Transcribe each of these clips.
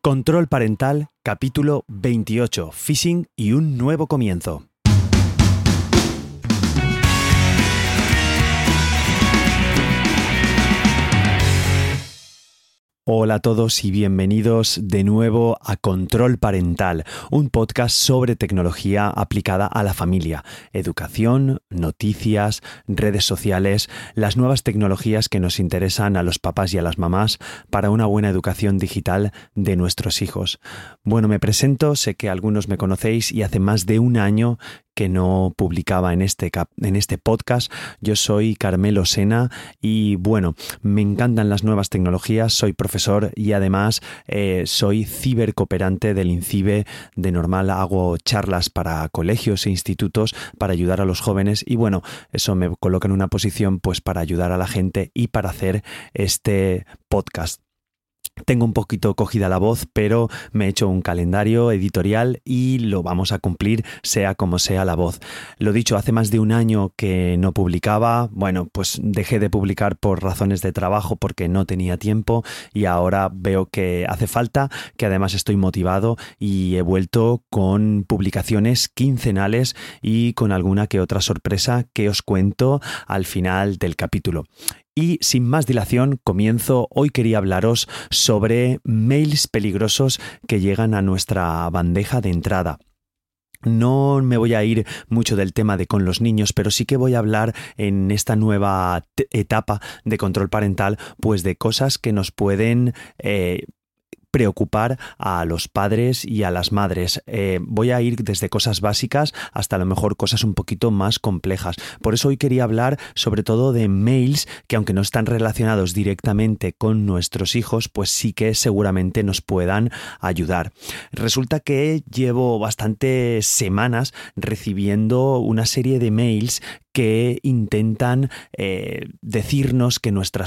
Control Parental, capítulo 28, Phishing y un nuevo comienzo. Hola a todos y bienvenidos de nuevo a Control Parental, un podcast sobre tecnología aplicada a la familia, educación, noticias, redes sociales, las nuevas tecnologías que nos interesan a los papás y a las mamás para una buena educación digital de nuestros hijos. Bueno, me presento, sé que algunos me conocéis y hace más de un año que no publicaba en este, en este podcast. Yo soy Carmelo Sena y bueno, me encantan las nuevas tecnologías, soy profesor y además eh, soy cibercooperante del INCIBE. De normal hago charlas para colegios e institutos para ayudar a los jóvenes y bueno, eso me coloca en una posición pues para ayudar a la gente y para hacer este podcast. Tengo un poquito cogida la voz, pero me he hecho un calendario editorial y lo vamos a cumplir sea como sea la voz. Lo dicho, hace más de un año que no publicaba, bueno, pues dejé de publicar por razones de trabajo porque no tenía tiempo y ahora veo que hace falta, que además estoy motivado y he vuelto con publicaciones quincenales y con alguna que otra sorpresa que os cuento al final del capítulo. Y sin más dilación, comienzo. Hoy quería hablaros sobre mails peligrosos que llegan a nuestra bandeja de entrada. No me voy a ir mucho del tema de con los niños, pero sí que voy a hablar en esta nueva etapa de control parental, pues de cosas que nos pueden eh, preocupar a los padres y a las madres. Eh, voy a ir desde cosas básicas hasta a lo mejor cosas un poquito más complejas. Por eso hoy quería hablar sobre todo de mails que aunque no están relacionados directamente con nuestros hijos, pues sí que seguramente nos puedan ayudar. Resulta que llevo bastantes semanas recibiendo una serie de mails que intentan eh, decirnos que nuestra,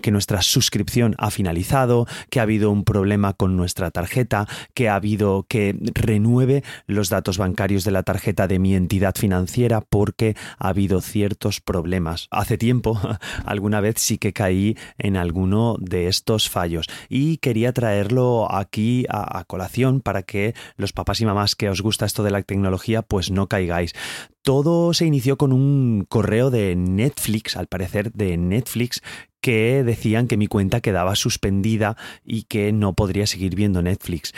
que nuestra suscripción ha finalizado, que ha habido un problema con nuestra tarjeta, que ha habido que renueve los datos bancarios de la tarjeta de mi entidad financiera porque ha habido ciertos problemas. Hace tiempo, alguna vez sí que caí en alguno de estos fallos y quería traerlo aquí a, a colación para que los papás y mamás que os gusta esto de la tecnología pues no caigáis. Todo se inició con un correo de Netflix, al parecer de Netflix, que decían que mi cuenta quedaba suspendida y que no podría seguir viendo Netflix.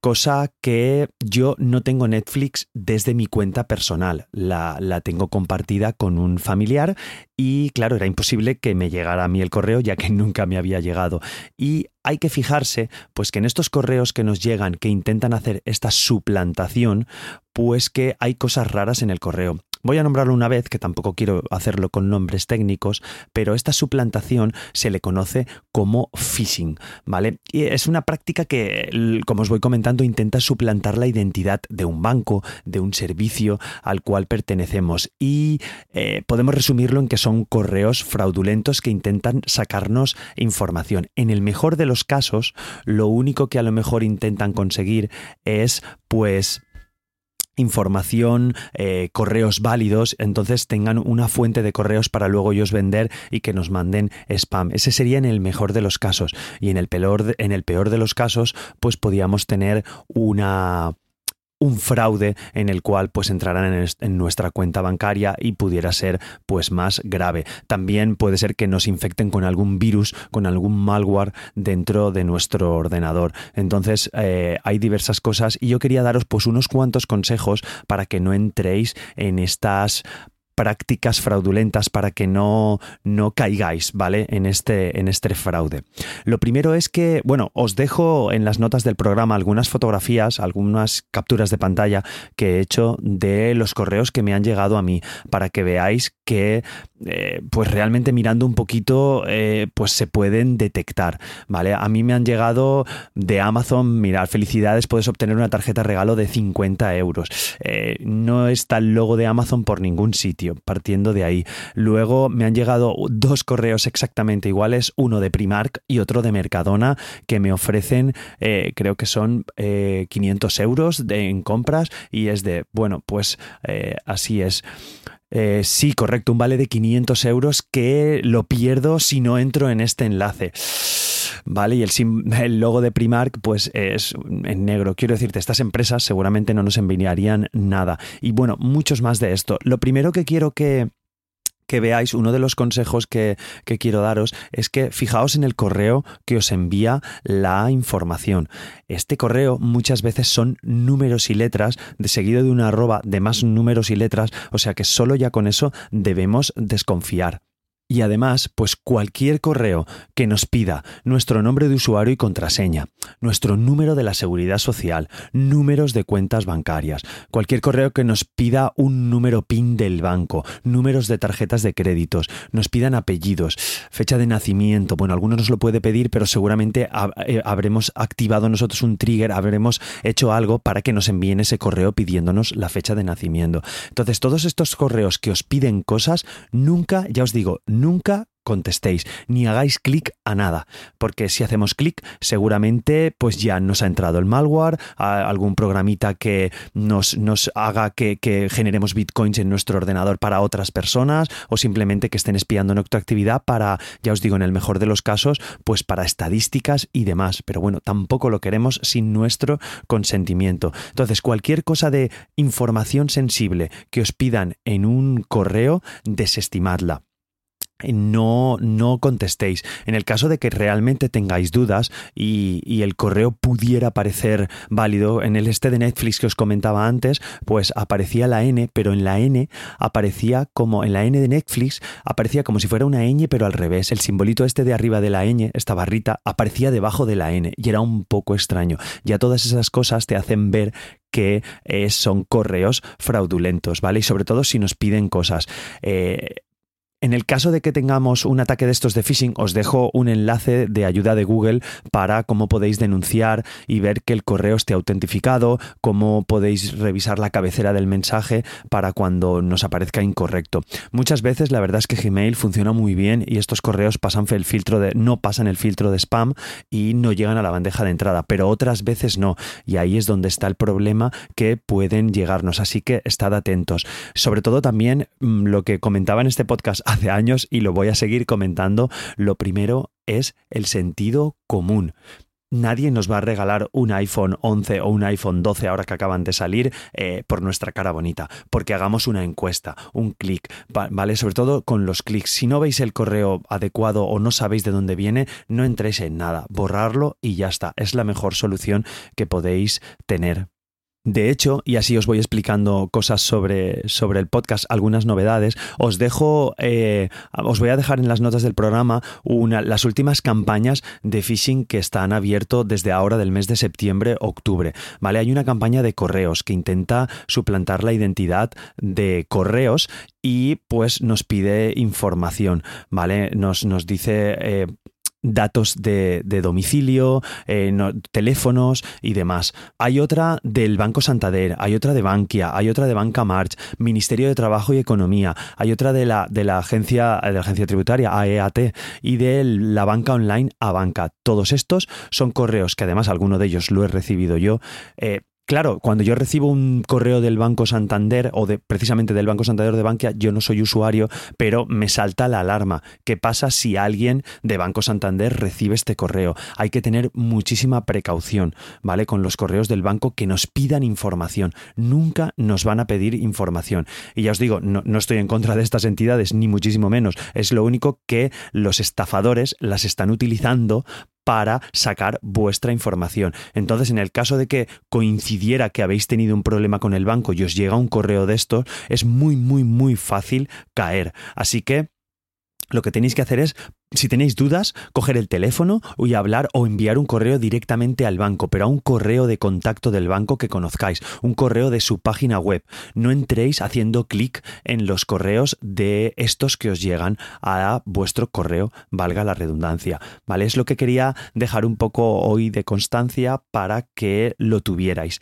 Cosa que yo no tengo Netflix desde mi cuenta personal, la, la, tengo compartida con un familiar y claro, era imposible que me llegara a mí el correo ya que nunca me había llegado. Y hay que fijarse pues que en estos correos que nos llegan que intentan hacer esta suplantación, pues que hay cosas raras en el correo. Voy a nombrarlo una vez, que tampoco quiero hacerlo con nombres técnicos, pero esta suplantación se le conoce como phishing, ¿vale? Y es una práctica que, como os voy comentando, intenta suplantar la identidad de un banco, de un servicio al cual pertenecemos. Y eh, podemos resumirlo en que son correos fraudulentos que intentan sacarnos información. En el mejor de los casos, lo único que a lo mejor intentan conseguir es, pues, información, eh, correos válidos, entonces tengan una fuente de correos para luego ellos vender y que nos manden spam. Ese sería en el mejor de los casos. Y en el peor en el peor de los casos, pues podíamos tener una un fraude en el cual pues entrarán en, nuestra cuenta bancaria y pudiera ser pues más grave. También puede ser que nos infecten con algún virus, con algún malware dentro de nuestro ordenador. Entonces eh, hay diversas cosas y yo quería daros pues unos cuantos consejos para que no entréis en estas prácticas fraudulentas para que no, no caigáis, ¿vale? En este, en este fraude. Lo primero es que, bueno, os dejo en las notas del programa algunas fotografías, algunas capturas de pantalla que he hecho de los correos que me han llegado a mí, para que veáis que, eh, pues realmente mirando un poquito, eh, pues se pueden detectar, ¿vale? A mí me han llegado de Amazon, mirad, felicidades, puedes obtener una tarjeta regalo de 50 euros. Eh, no está el logo de Amazon por ningún sitio partiendo de ahí. Luego me han llegado dos correos exactamente iguales, uno de Primark y otro de Mercadona, que me ofrecen, eh, creo que son 500 eh, euros en compras y es de, bueno, pues eh, así es. sí, correcto, un vale de 500 euros que lo pierdo si no entro en este enlace. ¿Vale? Y el, el logo de Primark pues es en negro. Quiero decirte, estas empresas seguramente no nos enviarían nada. Y bueno, muchos más de esto. Lo primero que quiero que que veáis, uno de los consejos que, quiero daros es que fijaos en el correo que os envía la información. Este correo muchas veces son números y letras, seguido de una arroba de más números y letras, o sea que solo ya con eso debemos desconfiar. Y además, pues cualquier correo que nos pida nuestro nombre de usuario y contraseña, nuestro número de la seguridad social, números de cuentas bancarias, cualquier correo que nos pida un número PIN del banco, números de tarjetas de créditos, nos pidan apellidos, fecha de nacimiento, bueno, algunos nos lo puede pedir, pero seguramente eh, habremos activado nosotros un trigger, habremos hecho algo para que nos envíen ese correo pidiéndonos la fecha de nacimiento. Entonces, todos estos correos que os piden cosas, nunca, ya os digo, nunca contestéis ni hagáis clic a nada, porque si hacemos clic seguramente pues ya nos ha entrado el malware, algún programita que nos, nos haga que, generemos bitcoins en nuestro ordenador para otras personas o simplemente que estén espiando nuestra actividad para, ya os digo, en el mejor de los casos, pues para estadísticas y demás. Pero bueno, tampoco lo queremos sin nuestro consentimiento. Entonces, cualquier cosa de información sensible que os pidan en un correo, desestimadla no, no contestéis. En el caso de que realmente tengáis dudas y, el correo pudiera parecer válido, en el este de Netflix que os comentaba antes, pues aparecía la N, pero en la N aparecía como, en la N de Netflix, aparecía como si fuera una ñ, pero al revés. El simbolito este de arriba de la ñ, esta barrita, aparecía debajo de la N y era un poco extraño. Ya todas esas cosas te hacen ver que eh, son correos fraudulentos, ¿vale? Y sobre todo si nos piden cosas. Eh, en el caso de que tengamos un ataque de estos de phishing, os dejo un enlace de ayuda de Google para cómo podéis denunciar y ver que el correo esté autentificado, cómo podéis revisar la cabecera del mensaje para cuando nos aparezca incorrecto. Muchas veces la verdad es que Gmail funciona muy bien y estos correos pasan el filtro de no pasan el filtro de spam y no llegan a la bandeja de entrada, pero otras veces no, y ahí es donde está el problema que pueden llegarnos, así que estad atentos. Sobre todo también mm, lo que comentaba en este podcast hace años y lo voy a seguir comentando. Lo primero es el sentido común. Nadie nos va a regalar un iPhone 11 o un iPhone 12 ahora que acaban de salir eh, por nuestra cara bonita, porque hagamos una encuesta, un clic, ¿vale? Sobre todo con los clics. Si no veis el correo adecuado o no sabéis de dónde viene, no entréis en nada, borrarlo y ya está. Es la mejor solución que podéis tener. De hecho, y así os voy explicando cosas sobre, sobre el podcast, algunas novedades, os dejo, eh, os voy a dejar en las notas del programa las últimas campañas de phishing que están abierto desde ahora del mes de septiembre, octubre. ¿Vale? Hay una campaña de correos que intenta suplantar la identidad de correos y pues nos pide información, ¿vale? Nos, nos dice eh, datos de, domicilio, eh, teléfonos y demás. Hay otra del Banco Santander, hay otra de Bankia, hay otra de Banca March, Ministerio de Trabajo y Economía, hay otra de la, de la, agencia, de la agencia tributaria, AEAT, y de la banca online a banca. Todos estos son correos que además alguno de ellos lo he recibido yo. Eh, Claro, cuando yo recibo un correo del Banco Santander o de precisamente del Banco Santander de Bankia, yo no soy usuario, pero me salta la alarma. ¿Qué pasa si alguien de Banco Santander recibe este correo? Hay que tener muchísima precaución, ¿vale? Con los correos del banco que nos pidan información. Nunca nos van a pedir información. Y ya os digo, no, no estoy en contra de estas entidades, ni muchísimo menos. Es lo único que los estafadores las están utilizando para sacar vuestra información. Entonces, en el caso de que coincidiera que habéis tenido un problema con el banco y os llega un correo de estos, es muy, muy, muy fácil caer. Así que lo que tenéis que hacer es, si tenéis dudas, coger el teléfono y hablar o enviar un correo directamente al banco, pero a un correo de contacto del banco que conozcáis, un correo de su página web. No entréis haciendo clic en los correos de estos que os llegan a vuestro correo, valga la redundancia. ¿Vale? Es lo que quería dejar un poco hoy de constancia para que lo tuvierais.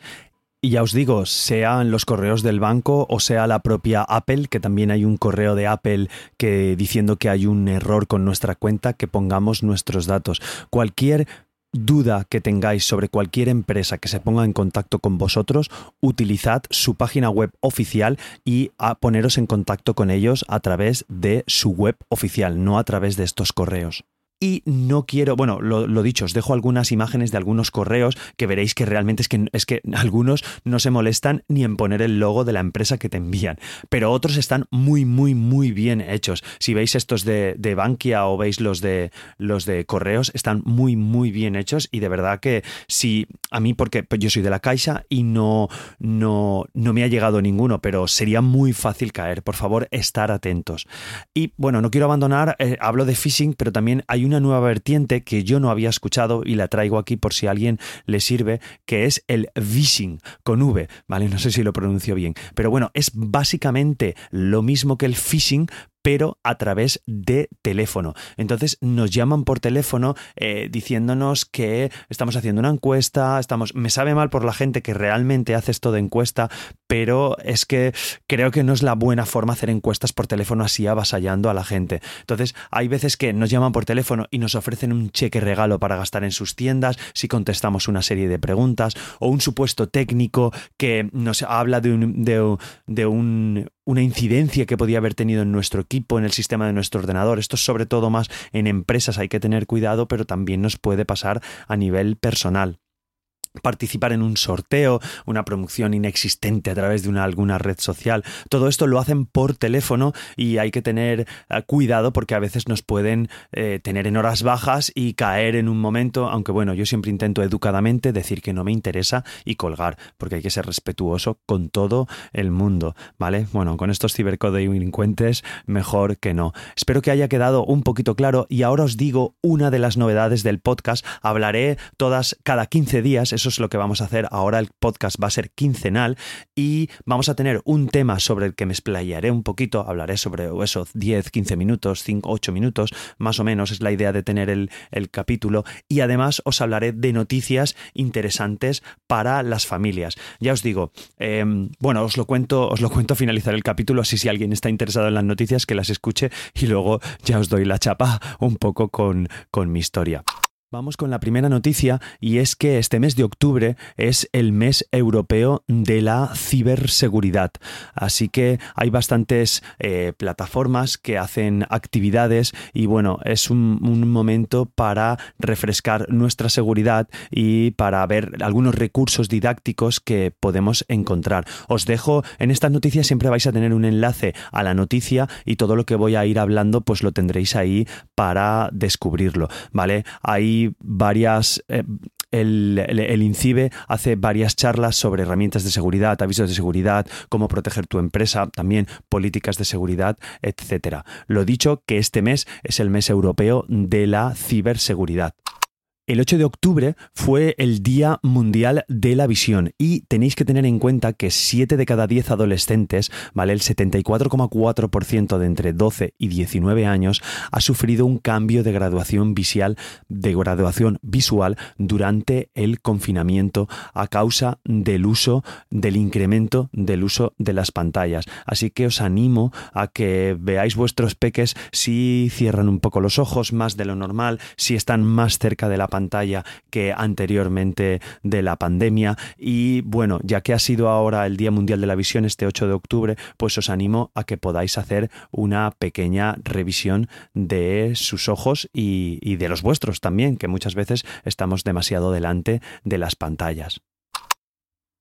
Y ya os digo, sean los correos del banco o sea la propia Apple, que también hay un correo de Apple que diciendo que hay un error con nuestra cuenta, que pongamos nuestros datos. Cualquier duda que tengáis sobre cualquier empresa que se ponga en contacto con vosotros, utilizad su página web oficial y a poneros en contacto con ellos a través de su web oficial, no a través de estos correos. Y no quiero, bueno, lo, dicho, os dejo algunas imágenes de algunos correos que veréis que realmente es que, es que algunos no se molestan ni en poner el logo de la empresa que te envían, pero otros están muy, muy, muy bien hechos. Si veis estos de, de Bankia o veis los de, los de correos, están muy, muy bien hechos y de verdad que si a mí, porque pues yo soy de la Caixa y no, no, no me ha llegado ninguno, pero sería muy fácil caer. Por favor, estar atentos. Y bueno, no quiero abandonar, eh, hablo de phishing, pero también hay una nueva vertiente que yo no había escuchado y la traigo aquí por si a alguien le sirve, que es el phishing con V, ¿vale? No sé si lo pronuncio bien, pero bueno, es básicamente lo mismo que el phishing, pero a través de teléfono. Entonces nos llaman por teléfono eh, diciéndonos que estamos haciendo una encuesta, estamos. Me sabe mal por la gente que realmente hace esto de encuesta, pero es que creo que no es la buena forma hacer encuestas por teléfono así avasallando a la gente. Entonces, hay veces que nos llaman por teléfono y nos ofrecen un cheque regalo para gastar en sus tiendas si contestamos una serie de preguntas, o un supuesto técnico que nos habla de un, de un una incidencia que podía haber tenido en nuestro equipo, en el sistema de nuestro ordenador. Esto es sobre todo más en empresas, hay que tener cuidado, pero también nos puede pasar a nivel personal participar en un sorteo, una promoción inexistente a través de una, alguna red social. Todo esto lo hacen por teléfono y hay que tener eh, cuidado porque a veces nos pueden eh, tener en horas bajas y caer en un momento, aunque bueno, yo siempre intento educadamente decir que no me interesa y colgar, porque hay que ser respetuoso con todo el mundo, ¿vale? Bueno, con estos cibercodelincuentes mejor que no. Espero que haya quedado un poquito claro y ahora os digo una de las novedades del podcast. Hablaré todas cada 15 días, eso es lo que vamos a hacer. Ahora el podcast va a ser quincenal y vamos a tener un tema sobre el que me explayaré un poquito. Hablaré sobre eso, 10, 15 minutos, 5, 8 minutos, más o menos es la idea de tener el, capítulo. Y además os hablaré de noticias interesantes para las familias. Ya os digo, em, bueno, os lo cuento, os lo cuento a finalizar el capítulo, así si alguien está interesado en las noticias, que las escuche y luego ya os doy la chapa un poco con, con mi historia. Vamos con la primera noticia y es que este mes de octubre es el mes europeo de la ciberseguridad. Así que hay bastantes eh, plataformas que hacen actividades y bueno, es un, momento para refrescar nuestra seguridad y para ver algunos recursos didácticos que podemos encontrar. Os dejo en estas noticias siempre vais a tener un enlace a la noticia y todo lo que voy a ir hablando pues lo tendréis ahí para descubrirlo, ¿vale? Varias... Eh, el, el, INCIBE hace varias charlas sobre herramientas de seguridad, avisos de seguridad, cómo proteger tu empresa, también políticas de seguridad, etcétera. Lo dicho, que este mes es el mes europeo de la ciberseguridad. El 8 de octubre fue el Día Mundial de la Visión y tenéis que tener en cuenta que 7 de cada 10 adolescentes, ¿vale? El 74,4% de entre 12 y 19 años ha sufrido un cambio de graduación visual, de graduación visual durante el confinamiento a causa del uso del incremento del uso de las pantallas. Así que os animo a que veáis vuestros peques si cierran un poco los ojos más de lo normal, si están más cerca de la pantalla pantalla que anteriormente de la pandemia. Y bueno, ya que ha sido ahora el Día Mundial de la Visión, este 8 de octubre, pues os animo a que podáis hacer una pequeña revisión de sus ojos y, y de los vuestros también, que muchas veces estamos demasiado delante de las pantallas.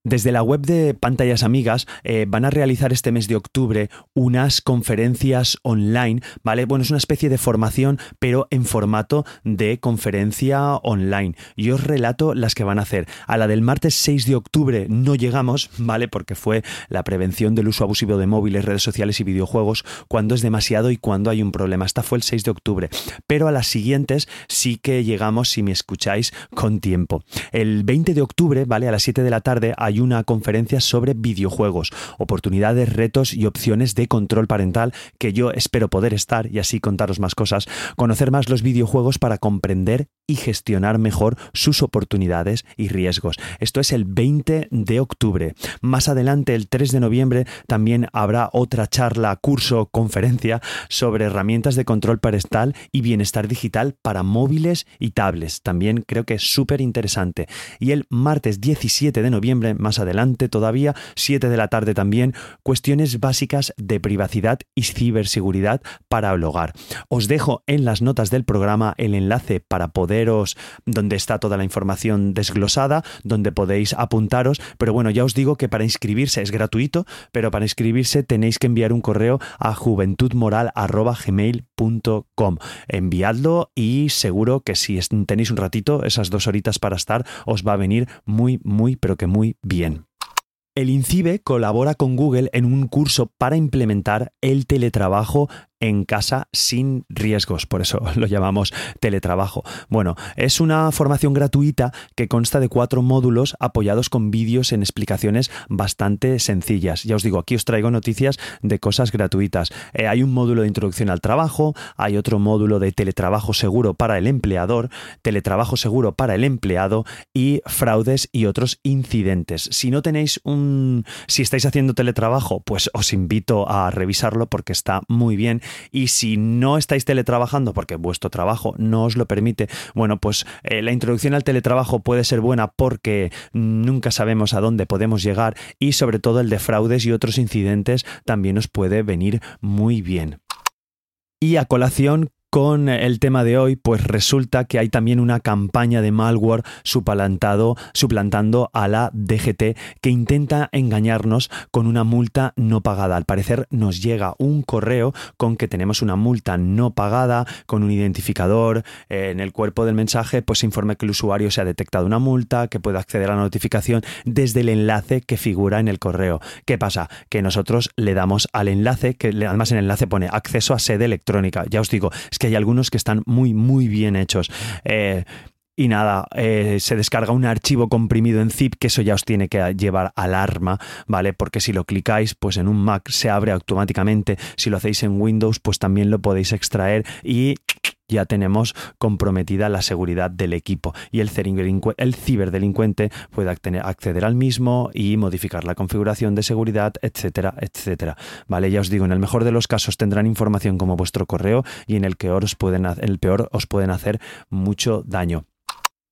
Desde la web de Pantallas Amigas eh, van a realizar este mes de octubre unas conferencias online, ¿vale? Bueno, es una especie de formación, pero en formato de conferencia online. Y os relato las que van a hacer. A la del martes 6 de octubre no llegamos, ¿vale? Porque fue la prevención del uso abusivo de móviles, redes sociales y videojuegos, cuando es demasiado y cuando hay un problema. Esta fue el 6 de octubre. Pero a las siguientes sí que llegamos si me escucháis con tiempo. El 20 de octubre, ¿vale? A las 7 de la tarde hay una conferencia sobre videojuegos, oportunidades, retos y opciones de control parental que yo espero poder estar y así contaros más cosas, conocer más los videojuegos para comprender y gestionar mejor sus oportunidades y riesgos. Esto es el 20 de octubre. Más adelante, el 3 de noviembre, también habrá otra charla, curso, conferencia sobre herramientas de control parental y bienestar digital para móviles y tablets. También creo que es súper interesante. Y el martes 17 de noviembre, más adelante todavía, 7 de la tarde también, cuestiones básicas de privacidad y ciberseguridad para el hogar. Os dejo en las notas del programa el enlace para donde está toda la información desglosada, donde podéis apuntaros, pero bueno, ya os digo que para inscribirse es gratuito, pero para inscribirse tenéis que enviar un correo a juventudmoral.gmail.com. Enviadlo y seguro que si tenéis un ratito, esas dos horitas para estar, os va a venir muy, muy, pero que muy bien. El INCIBE colabora con Google en un curso para implementar el teletrabajo en casa sin riesgos, por eso lo llamamos teletrabajo. Bueno, es una formación gratuita que consta de cuatro módulos apoyados con vídeos en explicaciones bastante sencillas. Ya os digo, aquí os traigo noticias de cosas gratuitas. Eh, hay un módulo de introducción al trabajo, hay otro módulo de teletrabajo seguro para el empleador, teletrabajo seguro para el empleado y fraudes y otros incidentes. Si no tenéis un... si estáis haciendo teletrabajo, pues os invito a revisarlo porque está muy bien y si no estáis teletrabajando porque vuestro trabajo no os lo permite, bueno, pues eh, la introducción al teletrabajo puede ser buena porque nunca sabemos a dónde podemos llegar y sobre todo el de fraudes y otros incidentes también os puede venir muy bien. Y a colación con el tema de hoy, pues resulta que hay también una campaña de malware suplantado, suplantando a la DGT que intenta engañarnos con una multa no pagada. Al parecer nos llega un correo con que tenemos una multa no pagada, con un identificador. Eh, en el cuerpo del mensaje, pues informe que el usuario se ha detectado una multa, que puede acceder a la notificación desde el enlace que figura en el correo. ¿Qué pasa? Que nosotros le damos al enlace, que además en el enlace pone acceso a sede electrónica. Ya os digo, que hay algunos que están muy, muy bien hechos. Eh, y nada, eh, se descarga un archivo comprimido en zip, que eso ya os tiene que llevar alarma, ¿vale? Porque si lo clicáis, pues en un Mac se abre automáticamente. Si lo hacéis en Windows, pues también lo podéis extraer y ya tenemos comprometida la seguridad del equipo y el, el ciberdelincuente puede acceder al mismo y modificar la configuración de seguridad, etcétera, etcétera. Vale, ya os digo, en el mejor de los casos tendrán información como vuestro correo y en el que os pueden, en el peor os pueden hacer mucho daño.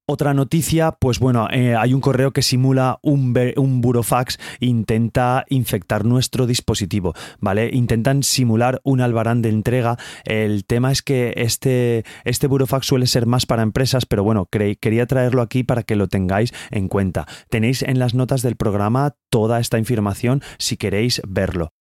Otra noticia, pues bueno, eh, hay un correo que simula un, un burofax intenta infectar nuestro dispositivo, ¿vale? Intentan simular un albarán de entrega. El tema es que este, este burofax suele ser más para empresas, pero bueno, quería traerlo aquí para que lo tengáis en cuenta. Tenéis en las notas del programa toda esta información si queréis verlo.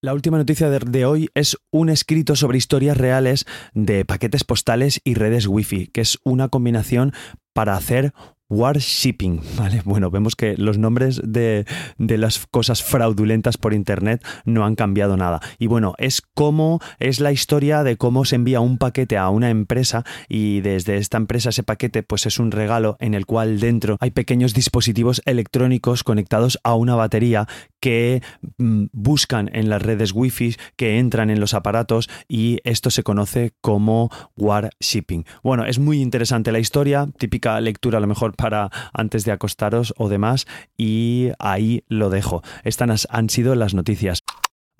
La última noticia de, hoy es un escrito sobre historias reales de paquetes postales y redes Wi-Fi, que es una combinación para hacer Warshipping, ¿vale? Bueno, vemos que los nombres de, las cosas fraudulentas por internet no han cambiado nada. Y bueno, es como es la historia de cómo se envía un paquete a una empresa y desde esta empresa ese paquete pues es un regalo en el cual dentro hay pequeños dispositivos electrónicos conectados a una batería que mm, buscan en las redes wifi, que entran en los aparatos y esto se conoce como Warshipping. Bueno, es muy interesante la historia, típica lectura a lo mejor para antes de acostaros o demás y ahí lo dejo. Estas han sido las noticias.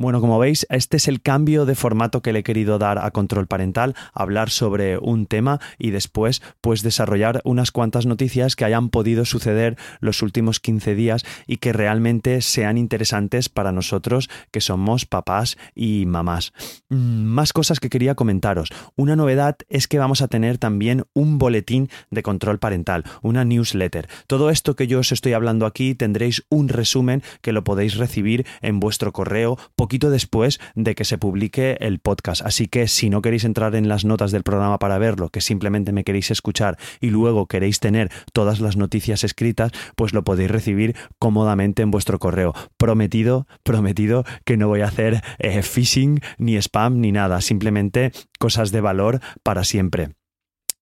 Bueno, como veis, este es el cambio de formato que le he querido dar a Control Parental, hablar sobre un tema y después pues desarrollar unas cuantas noticias que hayan podido suceder los últimos 15 días y que realmente sean interesantes para nosotros que somos papás y mamás. Mm, más cosas que quería comentaros. Una novedad es que vamos a tener también un boletín de control parental, una newsletter. Todo esto que yo os estoy hablando aquí tendréis un resumen que lo podéis recibir en vuestro correo poquito después de que se publique el podcast. Así que si no queréis entrar en las notas del programa para verlo, que simplemente me queréis escuchar y luego queréis tener todas las noticias escritas, pues lo podéis recibir cómodamente en vuestro correo. Prometido, prometido que no voy a hacer eh, phishing ni spam ni nada, simplemente cosas de valor para siempre.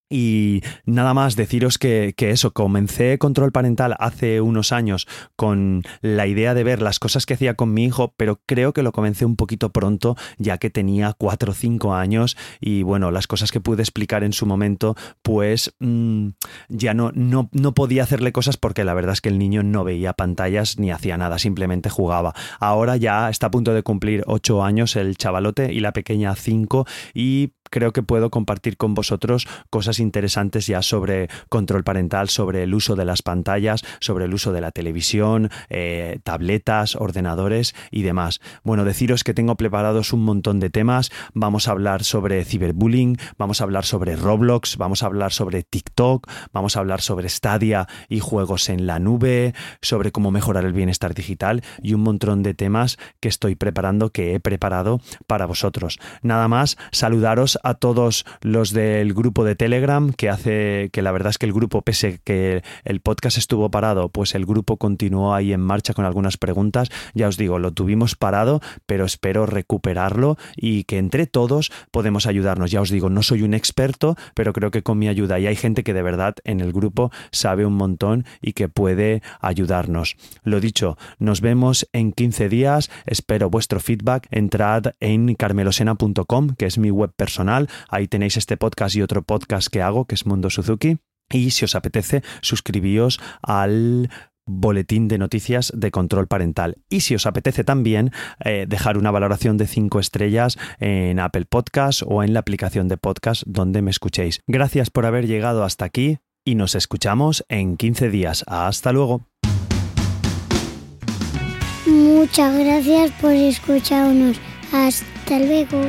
Y nada más deciros que, eso, comencé control parental hace unos años con la idea de ver las cosas que hacía con mi hijo, pero creo que lo comencé un poquito pronto, ya que tenía 4 o 5 años y bueno, las cosas que pude explicar en su momento, pues mm, ya no, no, no podía hacerle cosas porque la verdad es que el niño no veía pantallas ni hacía nada, simplemente jugaba. Ahora ya está a punto de cumplir 8 años el chavalote y la pequeña 5 y creo que puedo compartir con vosotros cosas interesantes ya sobre control parental, sobre el uso de las pantallas, sobre el uso de la televisión, eh, tabletas, ordenadores y demás. Bueno, deciros que tengo preparados un montón de temas. Vamos a hablar sobre ciberbullying, vamos a hablar sobre Roblox, vamos a hablar sobre TikTok, vamos a hablar sobre Stadia y juegos en la nube, sobre cómo mejorar el bienestar digital y un montón de temas que estoy preparando, que he preparado para vosotros. Nada más, saludaros a todos los del grupo de Telegram, que hace que la verdad es que el grupo, pese que el podcast estuvo parado, pues el grupo continuó ahí en marcha con algunas preguntas. Ya os digo, lo tuvimos parado, pero espero recuperarlo y que entre todos podemos ayudarnos. Ya os digo, no soy un experto, pero creo que con mi ayuda y hay gente que de verdad en el grupo sabe un montón y que puede ayudarnos. Lo dicho, nos vemos en 15 días. Espero vuestro feedback. Entrad en carmelosena.com, que es mi web Ahí tenéis este podcast y otro podcast que hago, que es Mundo Suzuki. Y si os apetece, suscribíos al boletín de noticias de control parental. Y si os apetece también eh, dejar una valoración de 5 estrellas en Apple Podcast o en la aplicación de podcast donde me escuchéis. Gracias por haber llegado hasta aquí y nos escuchamos en 15 días. Hasta luego. Muchas gracias por escucharnos. Hasta luego.